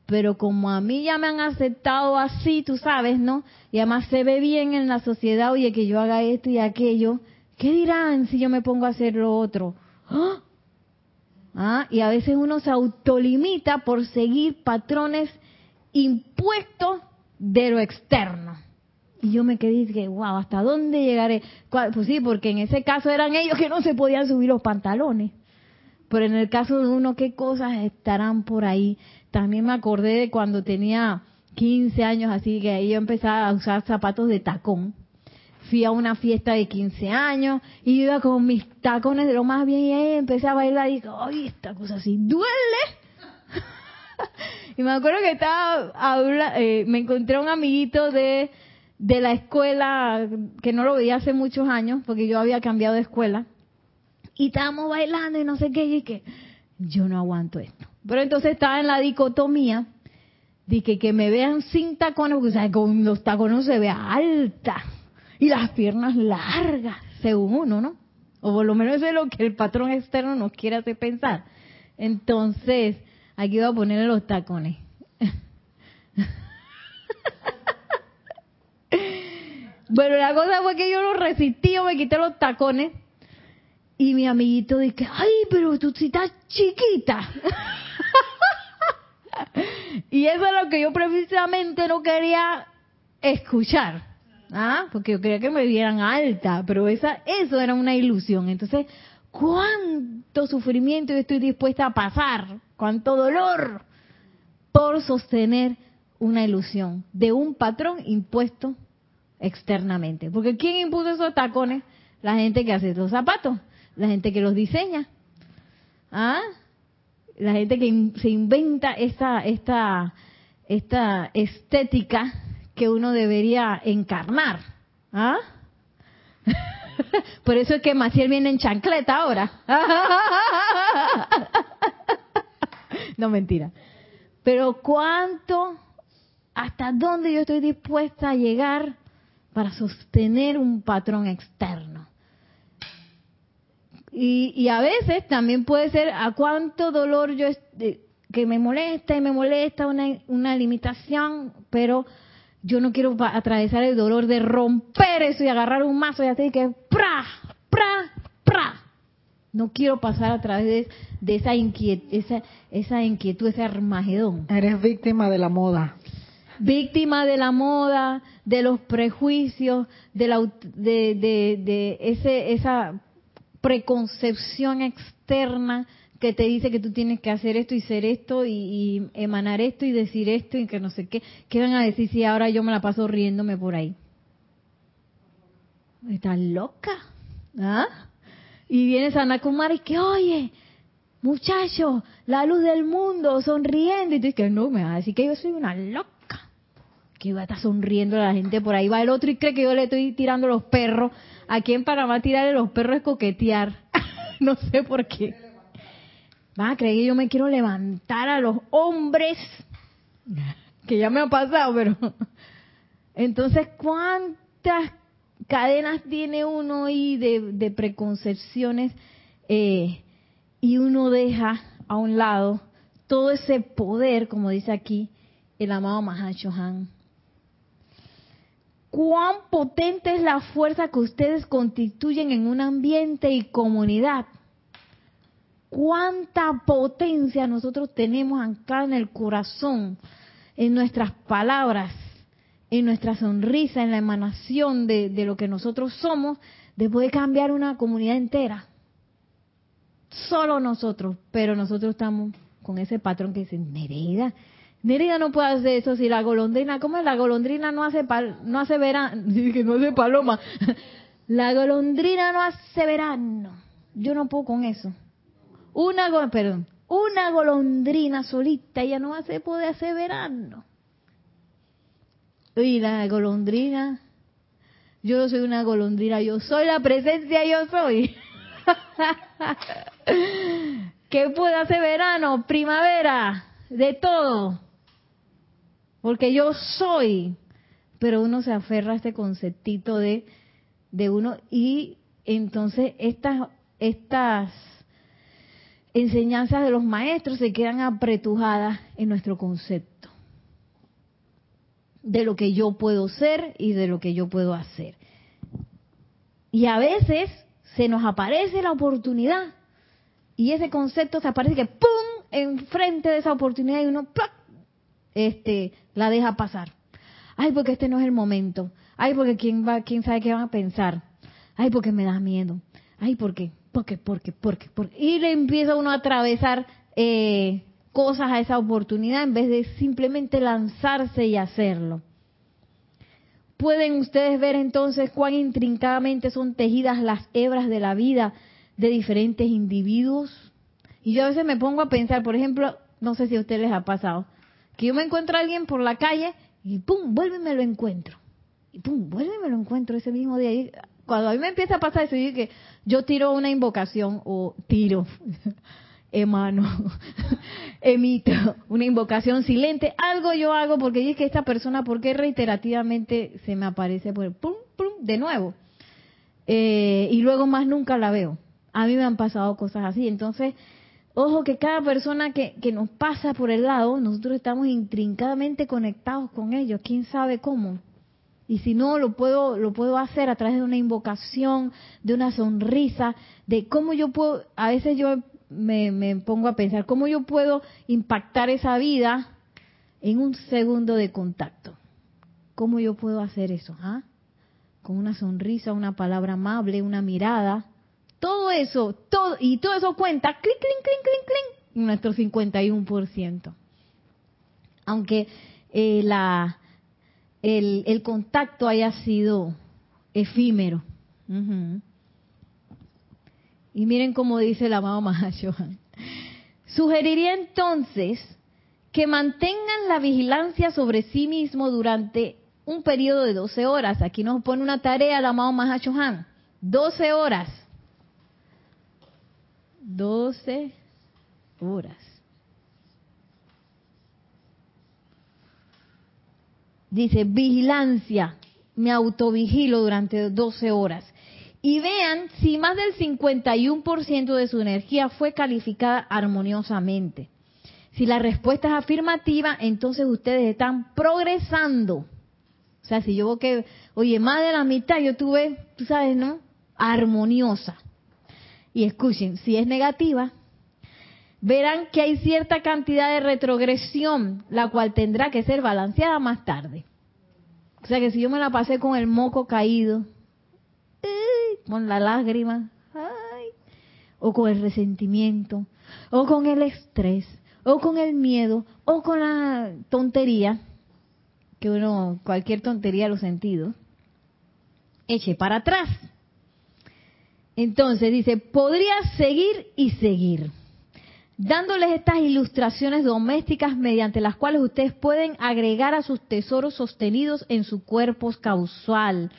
pero como a mí ya me han aceptado así, tú sabes, ¿no? Y además se ve bien en la sociedad, oye, que yo haga esto y aquello, ¿qué dirán si yo me pongo a hacer lo otro? ¿Ah? ¿Ah? Y a veces uno se autolimita por seguir patrones impuestos de lo externo. Y yo me quedé y dije, wow, ¿hasta dónde llegaré? Pues sí, porque en ese caso eran ellos que no se podían subir los pantalones. Pero en el caso de uno, ¿qué cosas estarán por ahí? También me acordé de cuando tenía 15 años, así que ahí yo empezaba a usar zapatos de tacón. Fui a una fiesta de 15 años y iba con mis tacones de lo más bien y ahí empecé a bailar y dije, ay, esta cosa así duele. y me acuerdo que estaba, eh, me encontré un amiguito de de la escuela, que no lo veía hace muchos años, porque yo había cambiado de escuela, y estábamos bailando y no sé qué, y que yo no aguanto esto. Pero entonces estaba en la dicotomía de que, que me vean sin tacones, porque con los tacones se ve alta y las piernas largas, según uno, ¿no? O por lo menos eso es lo que el patrón externo nos quiere hacer pensar. Entonces, aquí voy a ponerle los tacones. Bueno, la cosa fue que yo lo resistí, me quité los tacones. Y mi amiguito dice, ay, pero tú sí estás chiquita. y eso es lo que yo precisamente no quería escuchar. ¿Ah? Porque yo quería que me vieran alta, pero esa, eso era una ilusión. Entonces, ¿cuánto sufrimiento estoy dispuesta a pasar? ¿Cuánto dolor? Por sostener una ilusión de un patrón impuesto externamente. Porque ¿quién impuso esos tacones? La gente que hace los zapatos, la gente que los diseña. ¿Ah? La gente que se inventa esta, esta, esta estética que uno debería encarnar. ¿Ah? Por eso es que Maciel viene en chancleta ahora. no mentira. Pero cuánto, hasta dónde yo estoy dispuesta a llegar para sostener un patrón externo. Y, a veces también puede ser a cuánto dolor yo que me molesta y me molesta una, una limitación, pero yo no quiero atravesar el dolor de romper eso y agarrar un mazo y así que ¡pra! ¡pra! ¡pra! No quiero pasar a través de, esa, inquiet, esa, esa inquietud, ese armagedón. Eres víctima de la moda. Víctima de la moda, de los prejuicios, de, la, de, de, ese, esa preconcepción externa que te dice que tú tienes que hacer esto y ser esto y, emanar esto y decir esto y que no sé qué. ¿Qué van a decir si ahora yo me la paso riéndome por ahí? Estás loca. ¿Ah? Y viene Sanakumara y que, oye, muchacho, la luz del mundo, sonriendo. Y tú dices, no, me va a decir que yo soy una loca. Que iba a estar sonriendo a la gente por ahí. Va el otro y cree que yo le estoy tirando los perros. Aquí en Panamá tirarle los perros es coquetear. no sé por qué. Va a creer que yo me quiero levantar a los hombres, que ya me ha pasado, pero... Entonces, ¿cuántas cadenas tiene uno ahí de, preconcepciones eh, y uno deja a un lado todo ese poder, como dice aquí el amado Mahashohan? ¿Cuán potente es la fuerza que ustedes constituyen en un ambiente y comunidad? cuánta potencia nosotros tenemos acá en el corazón, en nuestras palabras, en nuestra sonrisa, en la emanación de, lo que nosotros somos, de poder cambiar una comunidad entera. Solo nosotros, pero nosotros estamos con ese patrón que dice, Nereida, Nereida no puede hacer eso si la golondrina, ¿cómo es? La golondrina no hace, no hace verano, que no hace paloma. La golondrina no hace verano. Yo no puedo con eso. Una, perdón, una golondrina solita, ella no hace poder hacer verano. Y la golondrina, yo no soy una golondrina, yo soy la presencia, yo soy. ¿Qué puede hacer verano, primavera, de todo? Porque yo soy. Pero uno se aferra a este conceptito de, de uno y entonces estas, estas enseñanzas de los maestros se quedan apretujadas en nuestro concepto de lo que yo puedo ser y de lo que yo puedo hacer. Y a veces se nos aparece la oportunidad y ese concepto se aparece que ¡pum! enfrente de esa oportunidad y uno este la deja pasar. Ay, porque este no es el momento. Ay, porque quién va, quién sabe qué van a pensar. Ay, porque me da miedo. Ay, porque porque, porque, porque, porque. Y le empieza uno a atravesar eh, cosas a esa oportunidad en vez de simplemente lanzarse y hacerlo. Pueden ustedes ver entonces cuán intrincadamente son tejidas las hebras de la vida de diferentes individuos. Y yo a veces me pongo a pensar, por ejemplo, no sé si a ustedes les ha pasado, que yo me encuentro a alguien por la calle y pum, vuelve y me lo encuentro. Y pum, vuelve y me lo encuentro ese mismo día cuando a mí me empieza a pasar eso, yo, que yo tiro una invocación o tiro, emano, emito una invocación silente, algo yo hago porque es que esta persona, ¿por qué reiterativamente se me aparece por pum, pum, de nuevo? Eh, y luego más nunca la veo. A mí me han pasado cosas así. Entonces, ojo que cada persona que, nos pasa por el lado, nosotros estamos intrincadamente conectados con ellos. ¿Quién sabe cómo? Y si no, lo puedo, lo puedo hacer a través de una invocación, de una sonrisa, de cómo yo puedo, a veces yo me, pongo a pensar, cómo yo puedo impactar esa vida en un segundo de contacto. ¿Cómo yo puedo hacer eso? Ah? Con una sonrisa, una palabra amable, una mirada. Todo eso, todo, y todo eso cuenta, clic, clic, clic, clic, clic, nuestro 51%. Aunque eh, la, el, el contacto haya sido efímero. Y miren cómo dice el amado Mahashohan. Sugeriría entonces que mantengan la vigilancia sobre sí mismo durante un periodo de 12 horas. Aquí nos pone una tarea el amado Mahashohan. 12 horas. 12 horas. dice, vigilancia, me autovigilo durante 12 horas. Y vean si más del 51% de su energía fue calificada armoniosamente. Si la respuesta es afirmativa, entonces ustedes están progresando. O sea, si yo veo que, oye, más de la mitad yo tuve, tú sabes, ¿no? Armoniosa. Y escuchen, si es negativa, verán que hay cierta cantidad de retrogresión, la cual tendrá que ser balanceada más tarde. O sea que si yo me la pasé con el moco caído, con la lágrima, o con el resentimiento, o con el estrés, o con el miedo, o con la tontería, que uno, cualquier tontería lo sentido, eche para atrás. Entonces dice, podría seguir y seguir, dándoles estas ilustraciones domésticas mediante las cuales ustedes pueden agregar a sus tesoros sostenidos en su cuerpo causal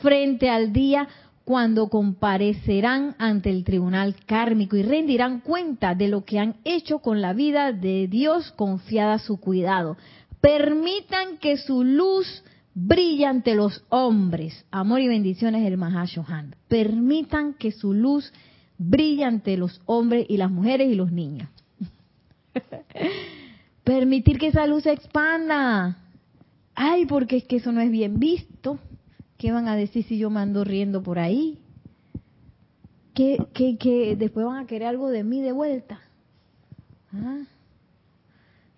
frente al día cuando comparecerán ante el tribunal kármico y rendirán cuenta de lo que han hecho con la vida de Dios confiada a su cuidado. Permitan que su luz brille ante los hombres. Amor y bendiciones del Mahashohan. Permitan que su luz brille ante los hombres y las mujeres y los niños. Permitir que esa luz se expanda. Ay, porque es que eso no es bien visto. ¿Qué van a decir si yo me ando riendo por ahí? ¿Qué, qué, después van a querer algo de mí de vuelta? ¿Ah?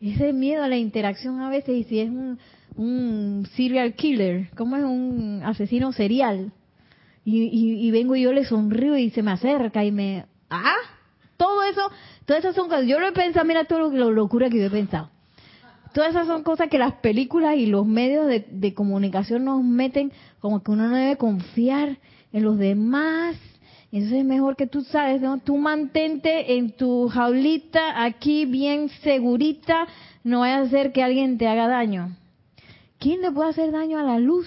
Ese miedo a la interacción a veces, y si es un, un serial killer, como es un asesino serial, y, vengo y yo le sonrío y se me acerca y me... ¡Ah! Todo eso, todas esas son cosas. Yo lo he pensado, mira todo lo, lo locura que yo he pensado. Todas esas son cosas que las películas y los medios de, comunicación nos meten como que uno no debe confiar en los demás. Entonces es mejor que tú sabes, ¿no? Tú mantente en tu jaulita aquí bien segurita, no vaya a hacer que alguien te haga daño. ¿Quién le puede hacer daño a la luz?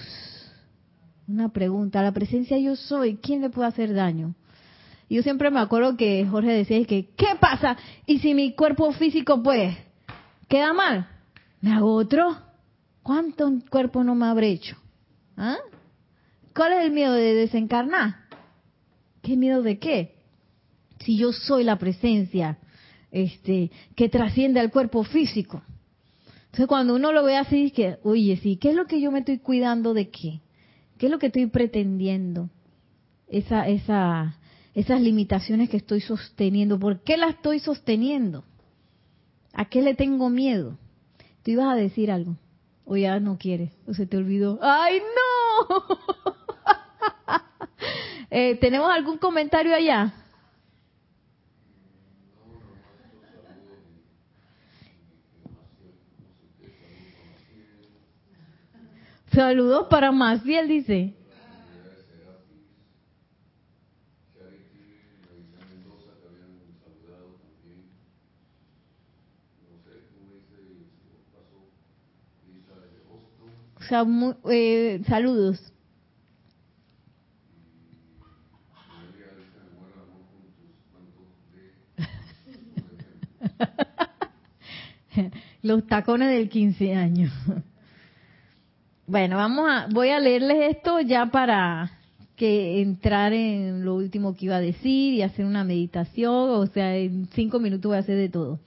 Una pregunta, la presencia yo soy, ¿quién le puede hacer daño? Yo siempre me acuerdo que Jorge decía que, ¿qué pasa? ¿Y si mi cuerpo físico pues queda mal? ¿Me hago otro? ¿Cuánto cuerpo no me habré hecho? ¿Ah? ¿Cuál es el miedo de desencarnar? ¿Qué miedo de qué? Si yo soy la presencia este, que trasciende al cuerpo físico. Entonces cuando uno lo ve así, que, oye, sí, ¿qué es lo que yo me estoy cuidando de qué? ¿Qué es lo que estoy pretendiendo? Esa, esa, esas limitaciones que estoy sosteniendo, ¿por qué las estoy sosteniendo? ¿A qué le tengo miedo? Tú ibas a decir algo, o ya no quieres, o se te olvidó. ¡Ay, no! Eh, ¿Tenemos algún comentario allá? Saludos para Maciel, dice. eh, saludos. Los tacones del 15 años. Bueno, vamos a, voy a leerles esto ya para que entrar en lo último que iba a decir y hacer una meditación, o sea, en cinco minutos voy a hacer de todo.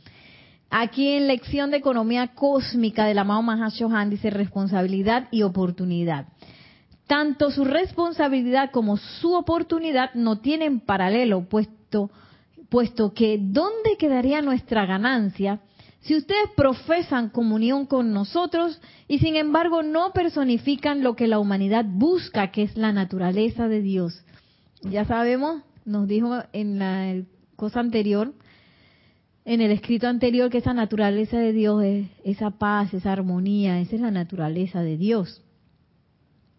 Aquí en Lección de Economía Cósmica de la amado Mahashohan dice responsabilidad y oportunidad. Tanto su responsabilidad como su oportunidad no tienen paralelo, puesto, puesto que ¿dónde quedaría nuestra ganancia si ustedes profesan comunión con nosotros y sin embargo no personifican lo que la humanidad busca, que es la naturaleza de Dios? Ya sabemos, nos dijo en la cosa anterior, en el escrito anterior que esa naturaleza de Dios es esa paz, esa armonía, esa es la naturaleza de Dios.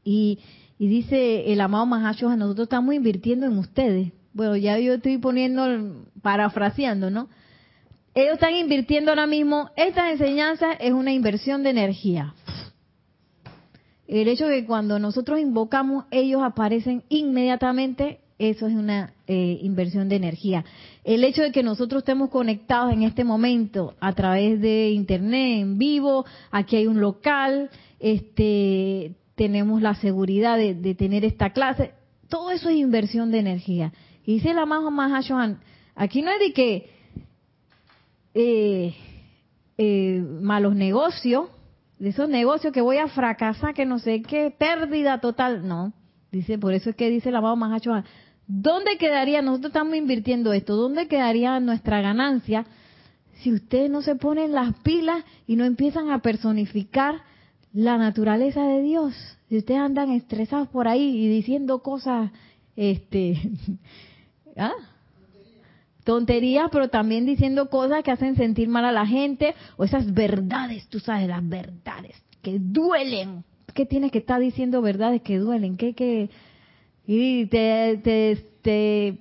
Y, dice el amado Mahashos, nosotros estamos invirtiendo en ustedes. Bueno, ya yo estoy poniendo, parafraseando, ¿no? Ellos están invirtiendo ahora mismo, esta enseñanza es una inversión de energía. El hecho de que cuando nosotros invocamos, ellos aparecen inmediatamente eso es una eh, inversión de energía. El hecho de que nosotros estemos conectados en este momento a través de internet, en vivo, aquí hay un local, este, tenemos la seguridad de, tener esta clase, todo eso es inversión de energía. Y dice la más más aquí no es de que eh, eh, malos negocios, de esos negocios que voy a fracasar, que no sé qué, pérdida total, no. Dice, por eso es que dice la amado Mahachohan, ¿Dónde quedaría, nosotros estamos invirtiendo esto, dónde quedaría nuestra ganancia si ustedes no se ponen las pilas y no empiezan a personificar la naturaleza de Dios? Si ustedes andan estresados por ahí y diciendo cosas, este, ¿ah? Tonterías, pero también diciendo cosas que hacen sentir mal a la gente, o esas verdades, tú sabes, las verdades que duelen. ¿Qué tienes que estar diciendo verdades que duelen? ¿Qué, qué? Y te, te,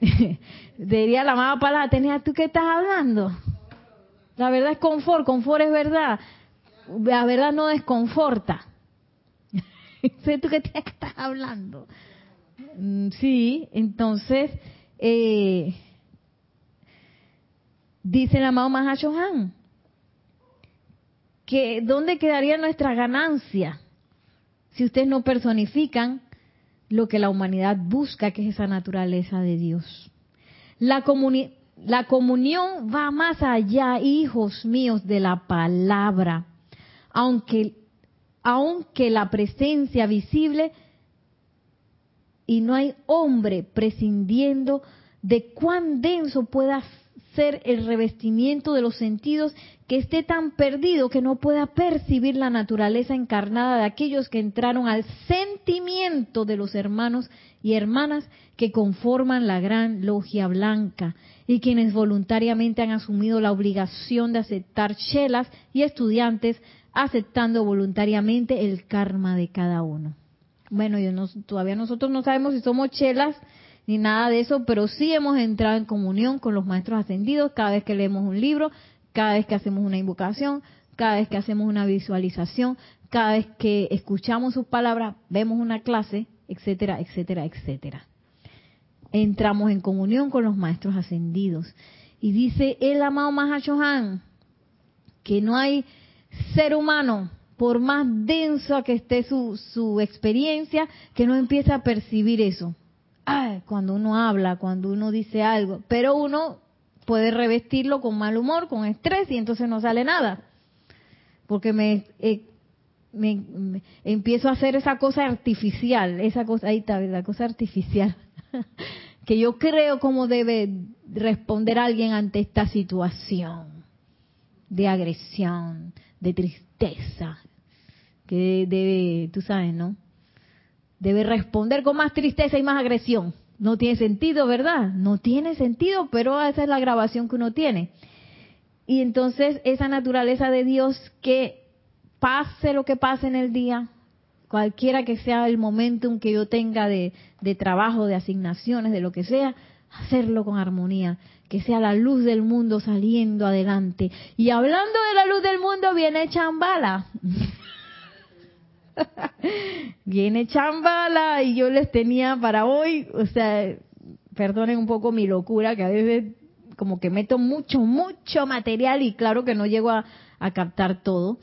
diría la amada palabra, tenía tú qué estás hablando. La verdad es confort, confort es verdad. La verdad no desconforta. sé tú qué tienes que estar hablando. Mm, sí, entonces, eh, Dice el amado Mahashohan, que ¿dónde quedaría nuestra ganancia si ustedes no personifican lo que la humanidad busca, que es esa naturaleza de Dios? La, la comunión va más allá, hijos míos, de la palabra, aunque, aunque la presencia visible y no hay hombre prescindiendo de cuán denso pueda ser el revestimiento de los sentidos que esté tan perdido que no pueda percibir la naturaleza encarnada de aquellos que entraron al sentimiento de los hermanos y hermanas que conforman la gran logia blanca y quienes voluntariamente han asumido la obligación de aceptar chelas y estudiantes aceptando voluntariamente el karma de cada uno. Bueno, yo no, todavía nosotros no sabemos si somos chelas ni nada de eso, pero sí hemos entrado en comunión con los maestros ascendidos cada vez que leemos un libro, cada vez que hacemos una invocación, cada vez que hacemos una visualización, cada vez que escuchamos sus palabras, vemos una clase, etcétera, etcétera, etcétera. Entramos en comunión con los maestros ascendidos. Y dice el amado Mahashohan que no hay ser humano, por más densa que esté su, su experiencia, que no empiece a percibir eso cuando uno habla, cuando uno dice algo, pero uno puede revestirlo con mal humor, con estrés y entonces no sale nada. Porque me, eh, me, empiezo a hacer esa cosa artificial, esa cosa, ahí está, la cosa artificial, que yo creo cómo debe responder alguien ante esta situación de agresión, de tristeza, que debe, tú sabes, ¿no? Debe responder con más tristeza y más agresión. No tiene sentido, ¿verdad? No tiene sentido, pero esa es la grabación que uno tiene. Y entonces esa naturaleza de Dios que pase lo que pase en el día, cualquiera que sea el momento que yo tenga de, de trabajo, de asignaciones, de lo que sea, hacerlo con armonía, que sea la luz del mundo saliendo adelante. Y hablando de la luz del mundo, viene Chambala. Viene chambala y yo les tenía para hoy, o sea, perdonen un poco mi locura, que a veces como que meto mucho, mucho material y claro que no llego a, captar todo.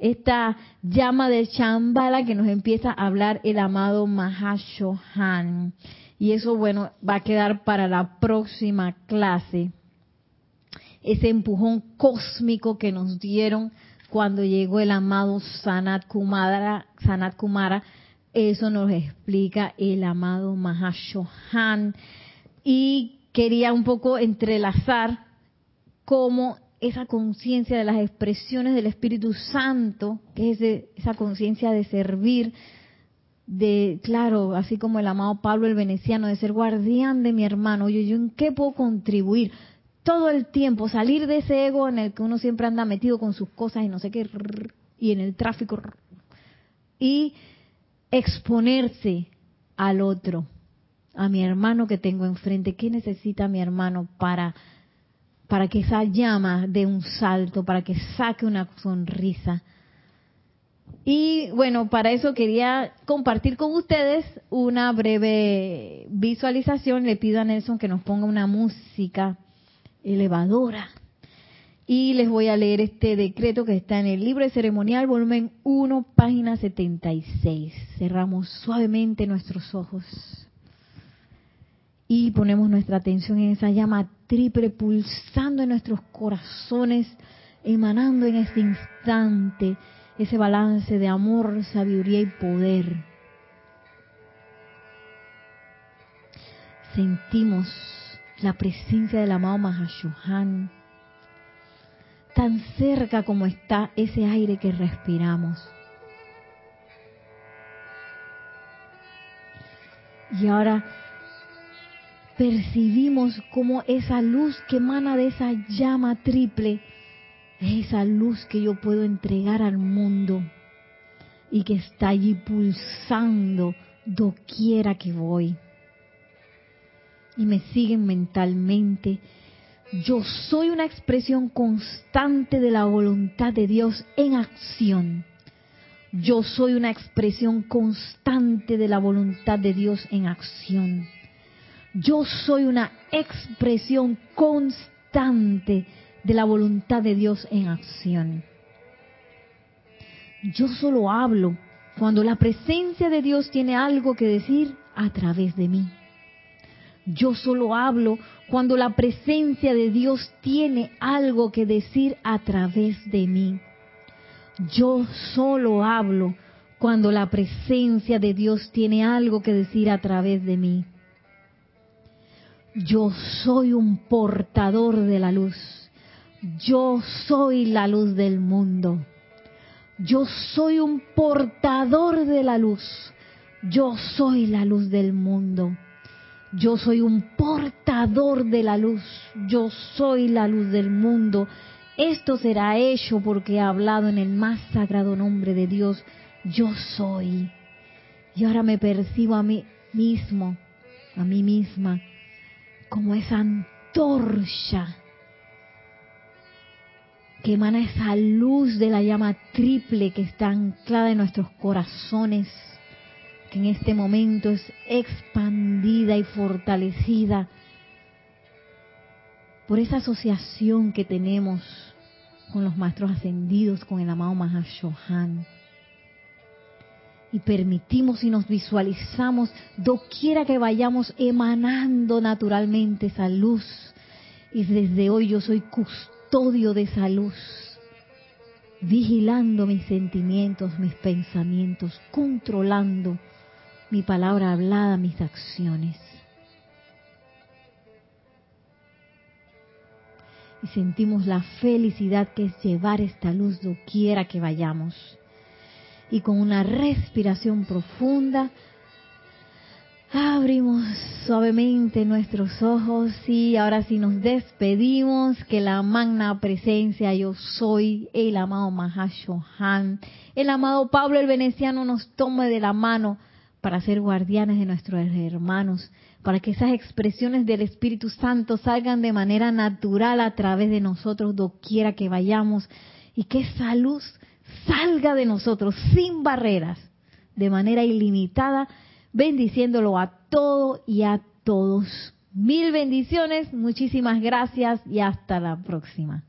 Esta llama de chambala que nos empieza a hablar el amado Mahashohan. Y eso, bueno, va a quedar para la próxima clase. Ese empujón cósmico que nos dieron cuando llegó el amado Sanat Kumara, Sanat Kumara eso nos explica el amado Mahashohan. Y quería un poco entrelazar cómo esa conciencia de las expresiones del Espíritu Santo, que es esa conciencia de servir, de, claro, así como el amado Pablo el Veneciano, de ser guardián de mi hermano, yo, yo en qué puedo contribuir, todo el tiempo, salir de ese ego en el que uno siempre anda metido con sus cosas y no sé qué, y en el tráfico, y exponerse al otro, a mi hermano que tengo enfrente. ¿Qué necesita mi hermano para, para que esa llama dé un salto, para que saque una sonrisa? Y bueno, para eso quería compartir con ustedes una breve visualización. Le pido a Nelson que nos ponga una música elevadora. Y les voy a leer este decreto que está en el libro de ceremonial, volumen 1, página 76. Cerramos suavemente nuestros ojos y ponemos nuestra atención en esa llama triple pulsando en nuestros corazones, emanando en este instante ese balance de amor, sabiduría y poder sentimos la presencia del amado Mahashohan tan cerca como está ese aire que respiramos. Y ahora percibimos como esa luz que emana de esa llama triple es esa luz que yo puedo entregar al mundo y que está allí pulsando doquiera que voy. Y me siguen mentalmente. Yo soy una expresión constante de la voluntad de Dios en acción. Yo soy una expresión constante de la voluntad de Dios en acción. Yo soy una expresión constante de la voluntad de Dios en acción. Yo solo hablo cuando la presencia de Dios tiene algo que decir a través de mí. Yo solo hablo cuando la presencia de Dios tiene algo que decir a través de mí. Yo solo hablo cuando la presencia de Dios tiene algo que decir a través de mí. Yo soy un portador de la luz. Yo soy la luz del mundo. Yo soy un portador de la luz. Yo soy la luz del mundo. Yo soy un portador de la luz. Yo soy la luz del mundo. Esto será hecho porque he hablado en el más sagrado nombre de Dios. Yo soy. Y ahora me percibo a mí mismo, a mí misma, como esa antorcha que emana esa luz de la llama triple que está anclada en nuestros corazones, que en este momento es expandida y fortalecida por esa asociación que tenemos con los maestros ascendidos, con el amado Mahashohan. Y permitimos y nos visualizamos, doquiera que vayamos, emanando naturalmente esa luz. Y desde hoy yo soy custodio de esa luz, vigilando mis sentimientos, mis pensamientos, controlando mi palabra hablada, mis acciones. Y sentimos la felicidad que es llevar esta luz doquiera que vayamos. Y con una respiración profunda, Abrimos suavemente nuestros ojos y ahora sí nos despedimos. Que la magna presencia yo soy, el amado Mahashohan, el amado Pablo el Veneciano nos tome de la mano para ser guardianes de nuestros hermanos, para que esas expresiones del Espíritu Santo salgan de manera natural a través de nosotros, doquiera que vayamos, y que esa luz salga de nosotros sin barreras, de manera ilimitada bendiciéndolo a todo y a todos. Mil bendiciones, muchísimas gracias y hasta la próxima.